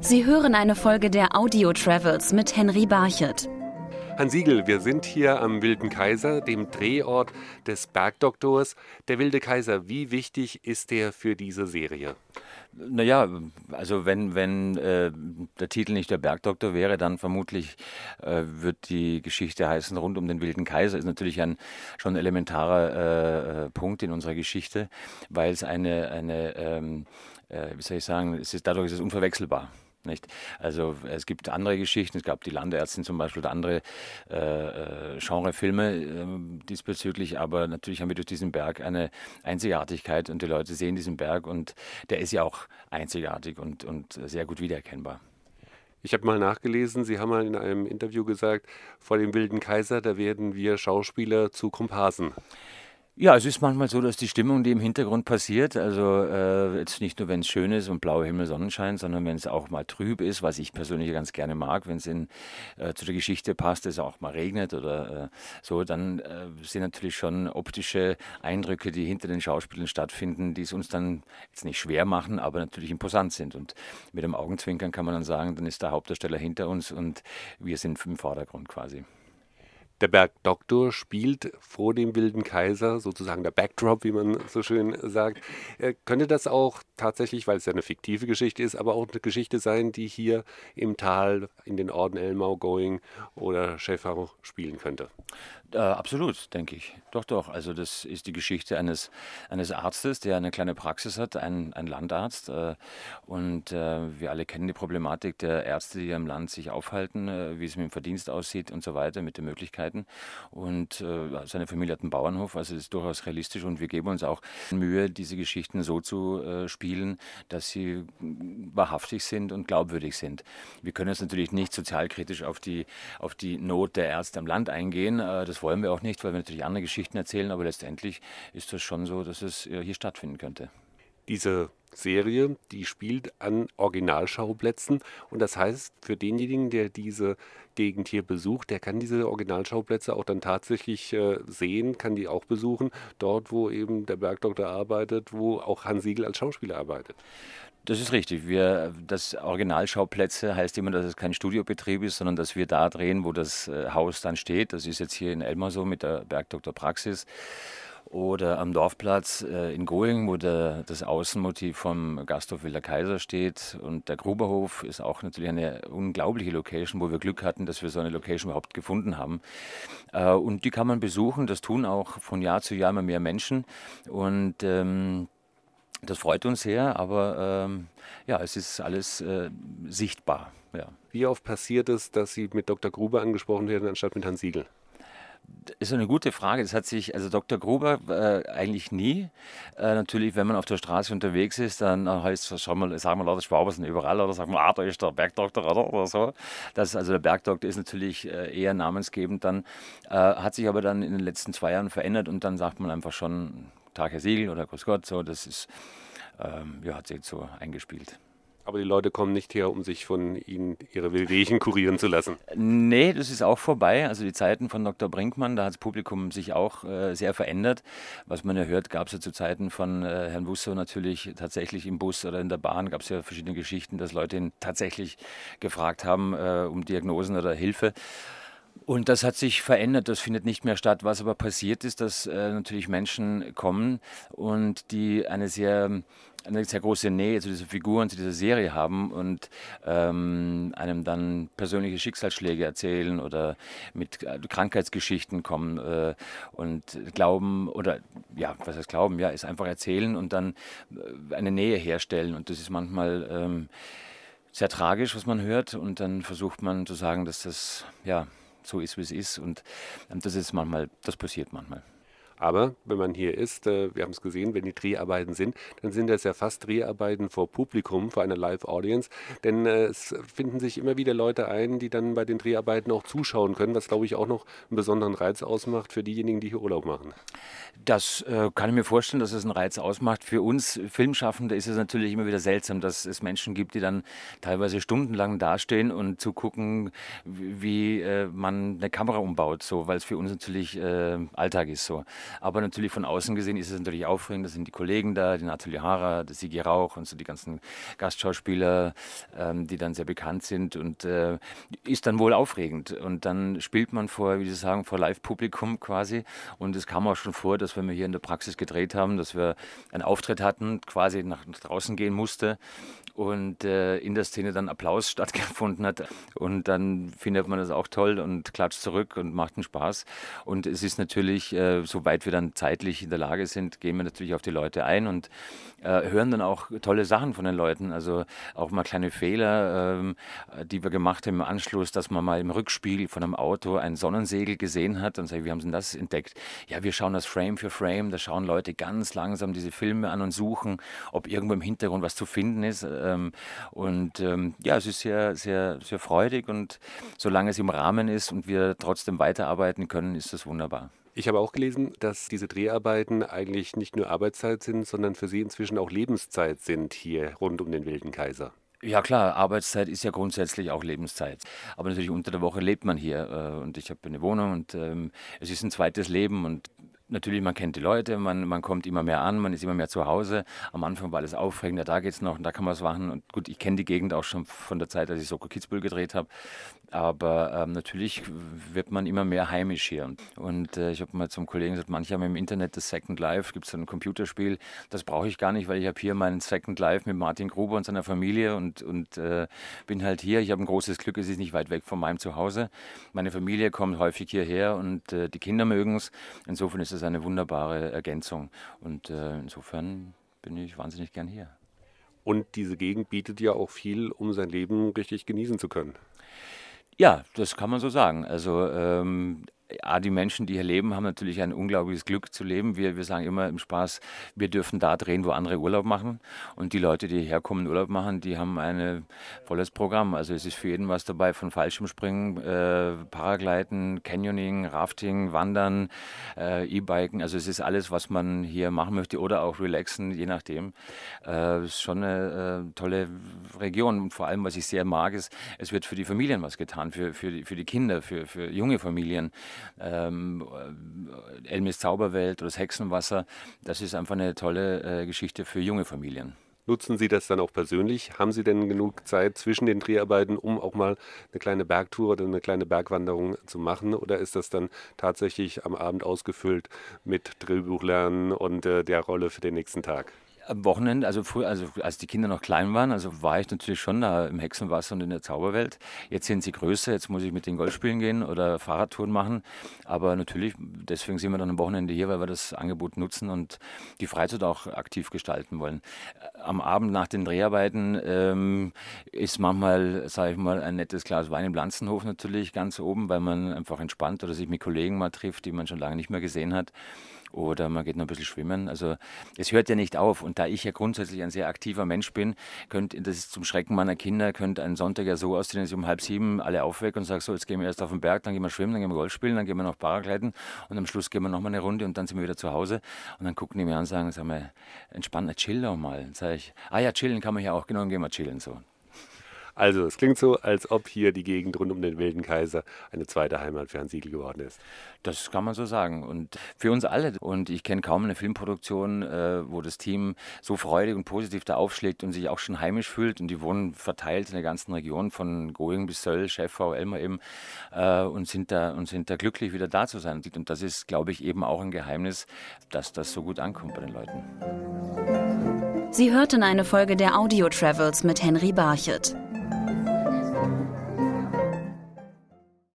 Sie hören eine Folge der Audio Travels mit Henry Barchet. Hans Siegel, wir sind hier am Wilden Kaiser, dem Drehort des Bergdoktors. Der Wilde Kaiser, wie wichtig ist der für diese Serie? Naja, also wenn, wenn äh, der Titel nicht der Bergdoktor wäre, dann vermutlich äh, wird die Geschichte heißen rund um den Wilden Kaiser. Ist natürlich ein schon elementarer äh, äh, Punkt in unserer Geschichte, weil es eine, eine ähm, äh, wie soll ich sagen, es ist, dadurch ist es unverwechselbar. Nicht? Also es gibt andere Geschichten, es gab die Landeärztin zum Beispiel andere äh, äh, Genrefilme äh, diesbezüglich, aber natürlich haben wir durch diesen Berg eine Einzigartigkeit und die Leute sehen diesen Berg und der ist ja auch einzigartig und, und sehr gut wiedererkennbar. Ich habe mal nachgelesen, Sie haben mal in einem Interview gesagt, vor dem Wilden Kaiser, da werden wir Schauspieler zu Komparsen. Ja, es ist manchmal so, dass die Stimmung, die im Hintergrund passiert, also äh, jetzt nicht nur, wenn es schön ist und blauer Himmel, Sonnenschein, sondern wenn es auch mal trüb ist, was ich persönlich ganz gerne mag, wenn es äh, zu der Geschichte passt, es auch mal regnet oder äh, so, dann äh, sind natürlich schon optische Eindrücke, die hinter den Schauspielern stattfinden, die es uns dann jetzt nicht schwer machen, aber natürlich imposant sind. Und mit dem Augenzwinkern kann man dann sagen, dann ist der Hauptdarsteller hinter uns und wir sind im Vordergrund quasi. Der Bergdoktor spielt vor dem Wilden Kaiser, sozusagen der Backdrop, wie man so schön sagt. Äh, könnte das auch tatsächlich, weil es ja eine fiktive Geschichte ist, aber auch eine Geschichte sein, die hier im Tal in den Orden Elmau, Going oder Schäfer spielen könnte? Äh, absolut, denke ich. Doch, doch. Also das ist die Geschichte eines, eines Arztes, der eine kleine Praxis hat, ein, ein Landarzt. Äh, und äh, wir alle kennen die Problematik der Ärzte, die im Land sich aufhalten, äh, wie es mit dem Verdienst aussieht und so weiter, mit den Möglichkeiten. Und äh, seine Familie hat einen Bauernhof, also das ist durchaus realistisch und wir geben uns auch Mühe, diese Geschichten so zu äh, spielen, dass sie wahrhaftig sind und glaubwürdig sind. Wir können jetzt natürlich nicht sozialkritisch auf die, auf die Not der Ärzte am Land eingehen. das das wollen wir auch nicht, weil wir natürlich andere Geschichten erzählen, aber letztendlich ist das schon so, dass es hier stattfinden könnte. Diese Serie, die spielt an Originalschauplätzen und das heißt, für denjenigen, der diese Gegend hier besucht, der kann diese Originalschauplätze auch dann tatsächlich äh, sehen, kann die auch besuchen, dort, wo eben der Bergdoktor arbeitet, wo auch Hans Siegel als Schauspieler arbeitet. Das ist richtig. Wir, das Originalschauplätze heißt immer, dass es kein Studiobetrieb ist, sondern dass wir da drehen, wo das äh, Haus dann steht. Das ist jetzt hier in Elmar so mit der Bergdoktor Praxis. Oder am Dorfplatz äh, in Going, wo der, das Außenmotiv vom Gasthof Wilder Kaiser steht. Und der Gruberhof ist auch natürlich eine unglaubliche Location, wo wir Glück hatten, dass wir so eine Location überhaupt gefunden haben. Äh, und die kann man besuchen. Das tun auch von Jahr zu Jahr immer mehr Menschen. Und ähm, das freut uns sehr, aber ähm, ja, es ist alles äh, sichtbar. Ja. Wie oft passiert es, dass Sie mit Dr. Gruber angesprochen werden, anstatt mit Herrn Siegel? Das ist eine gute Frage. Das hat sich, also Dr. Gruber äh, eigentlich nie. Äh, natürlich, wenn man auf der Straße unterwegs ist, dann äh, heißt es, sagen wir, sagen wir lauter Schwaben sind überall oder sagen wir, ah, da ist der Bergdoktor oder, oder so. Das, also der Bergdoktor ist natürlich äh, eher namensgebend dann, äh, hat sich aber dann in den letzten zwei Jahren verändert und dann sagt man einfach schon, Tag Herr Siegel oder Grüß Gott, so, das ist, ähm, ja, hat sich so eingespielt. Aber die Leute kommen nicht her, um sich von Ihnen ihre Wehwehchen kurieren zu lassen. Nee, das ist auch vorbei. Also die Zeiten von Dr. Brinkmann, da hat das Publikum sich auch äh, sehr verändert. Was man ja hört, gab es ja zu Zeiten von äh, Herrn Wusso natürlich tatsächlich im Bus oder in der Bahn, gab es ja verschiedene Geschichten, dass Leute ihn tatsächlich gefragt haben äh, um Diagnosen oder Hilfe. Und das hat sich verändert, das findet nicht mehr statt. Was aber passiert ist, dass äh, natürlich Menschen kommen und die eine sehr, eine sehr große Nähe zu dieser Figur und zu dieser Serie haben und ähm, einem dann persönliche Schicksalsschläge erzählen oder mit äh, Krankheitsgeschichten kommen äh, und glauben oder ja, was heißt glauben, ja, ist einfach erzählen und dann äh, eine Nähe herstellen. Und das ist manchmal ähm, sehr tragisch, was man hört. Und dann versucht man zu sagen, dass das ja so ist, wie es ist. Und ähm, das ist manchmal, das passiert manchmal. Aber wenn man hier ist, äh, wir haben es gesehen, wenn die Dreharbeiten sind, dann sind das ja fast Dreharbeiten vor Publikum, vor einer Live-Audience. Denn äh, es finden sich immer wieder Leute ein, die dann bei den Dreharbeiten auch zuschauen können, was glaube ich auch noch einen besonderen Reiz ausmacht für diejenigen, die hier Urlaub machen. Das äh, kann ich mir vorstellen, dass es einen Reiz ausmacht. Für uns Filmschaffende ist es natürlich immer wieder seltsam, dass es Menschen gibt, die dann teilweise stundenlang dastehen und zugucken, wie äh, man eine Kamera umbaut, so, weil es für uns natürlich Alltag ist so. Aber natürlich von außen gesehen ist es natürlich aufregend. Da sind die Kollegen da, die Nathalie Hara, der Sigi Rauch und so die ganzen Gastschauspieler, ähm, die dann sehr bekannt sind und äh, ist dann wohl aufregend. Und dann spielt man vor, wie Sie sagen, vor Live-Publikum quasi. Und es kam auch schon vor, dass wenn wir hier in der Praxis gedreht haben, dass wir einen Auftritt hatten, quasi nach, draußen gehen musste und äh, in der Szene dann Applaus stattgefunden hat. Und dann findet man das auch toll und klatscht zurück und macht einen Spaß. Und es ist natürlich, äh, soweit wir dann zeitlich in der Lage sind, gehen wir natürlich auf die Leute ein und äh, hören dann auch tolle Sachen von den Leuten. Also auch mal kleine Fehler, ähm, die wir gemacht haben im Anschluss, dass man mal im Rückspiegel von einem Auto ein Sonnensegel gesehen hat und sagt, wie haben Sie denn das entdeckt? Ja, wir schauen das Frame für Frame, da schauen Leute ganz langsam diese Filme an und suchen, ob irgendwo im Hintergrund was zu finden ist. Ähm, und ähm, ja, es ist sehr, sehr, sehr freudig und solange es im Rahmen ist und wir trotzdem weiterarbeiten können, ist das wunderbar. Ich habe auch gelesen, dass diese Dreharbeiten eigentlich nicht nur Arbeitszeit sind, sondern für Sie inzwischen auch Lebenszeit sind hier rund um den Wilden Kaiser. Ja klar, Arbeitszeit ist ja grundsätzlich auch Lebenszeit. Aber natürlich unter der Woche lebt man hier äh, und ich habe eine Wohnung und ähm, es ist ein zweites Leben und Natürlich, man kennt die Leute, man, man kommt immer mehr an, man ist immer mehr zu Hause. Am Anfang war alles aufregender, da geht es noch und da kann man was machen. Und gut, ich kenne die Gegend auch schon von der Zeit, als ich Soko Kitzbühel gedreht habe. Aber ähm, natürlich wird man immer mehr heimisch hier. Und äh, ich habe mal zum Kollegen gesagt, manche haben im Internet das Second Life, gibt es ein Computerspiel. Das brauche ich gar nicht, weil ich habe hier meinen Second Life mit Martin Gruber und seiner Familie und, und äh, bin halt hier. Ich habe ein großes Glück, es ist nicht weit weg von meinem Zuhause. Meine Familie kommt häufig hierher und äh, die Kinder mögen es. Insofern ist es eine wunderbare Ergänzung. Und äh, insofern bin ich wahnsinnig gern hier. Und diese Gegend bietet ja auch viel, um sein Leben richtig genießen zu können. Ja, das kann man so sagen. Also ähm, ja, die Menschen, die hier leben, haben natürlich ein unglaubliches Glück zu leben. Wir, wir sagen immer im Spaß, wir dürfen da drehen, wo andere Urlaub machen. Und die Leute, die hierher kommen, Urlaub machen, die haben ein volles Programm. Also es ist für jeden was dabei, von Fallschirmspringen, äh, Paragliden, Canyoning, Rafting, Wandern, äh, E-Biken. Also es ist alles, was man hier machen möchte oder auch relaxen, je nachdem. Äh, ist schon eine äh, tolle Region. Und vor allem, was ich sehr mag, ist, es wird für die Familien was getan, für, für, die, für die Kinder, für, für junge Familien ähm, äh, Elmis Zauberwelt oder das Hexenwasser. Das ist einfach eine tolle äh, Geschichte für junge Familien. Nutzen Sie das dann auch persönlich? Haben Sie denn genug Zeit zwischen den Dreharbeiten, um auch mal eine kleine Bergtour oder eine kleine Bergwanderung zu machen? Oder ist das dann tatsächlich am Abend ausgefüllt mit Drehbuchlernen und äh, der Rolle für den nächsten Tag? Am Wochenende, also früher, also als die Kinder noch klein waren, also war ich natürlich schon da im Hexenwasser und in der Zauberwelt. Jetzt sind sie größer, jetzt muss ich mit den Golf spielen gehen oder Fahrradtouren machen. Aber natürlich, deswegen sind wir dann am Wochenende hier, weil wir das Angebot nutzen und die Freizeit auch aktiv gestalten wollen. Am Abend nach den Dreharbeiten ähm, ist manchmal, sage ich mal, ein nettes Glas Wein im Lanzenhof natürlich ganz oben, weil man einfach entspannt oder sich mit Kollegen mal trifft, die man schon lange nicht mehr gesehen hat oder man geht noch ein bisschen schwimmen. Also es hört ja nicht auf. Und da ich ja grundsätzlich ein sehr aktiver Mensch bin, könnte, das ist zum Schrecken meiner Kinder, könnte ein Sonntag ja so aussehen, dass ich um halb sieben alle aufwecke und sage, so, jetzt gehen wir erst auf den Berg, dann gehen wir schwimmen, dann gehen wir Golf spielen, dann gehen wir noch Paragleiten und am Schluss gehen wir noch mal eine Runde und dann sind wir wieder zu Hause. Und dann gucken die mir an und sagen, sag mal, entspannt, chill doch mal. Dann sage ich, ah ja, chillen kann man ja auch, genau, dann gehen wir chillen so. Also, es klingt so, als ob hier die Gegend rund um den Wilden Kaiser eine zweite Heimat für Herrn Siegel geworden ist. Das kann man so sagen. Und für uns alle. Und ich kenne kaum eine Filmproduktion, äh, wo das Team so freudig und positiv da aufschlägt und sich auch schon heimisch fühlt. Und die wohnen verteilt in der ganzen Region von Going bis Söll, Schäffau, Elmar eben äh, und, sind da, und sind da glücklich, wieder da zu sein. Und das ist, glaube ich, eben auch ein Geheimnis, dass das so gut ankommt bei den Leuten. Sie hörten eine Folge der Audio Travels mit Henry Barchet.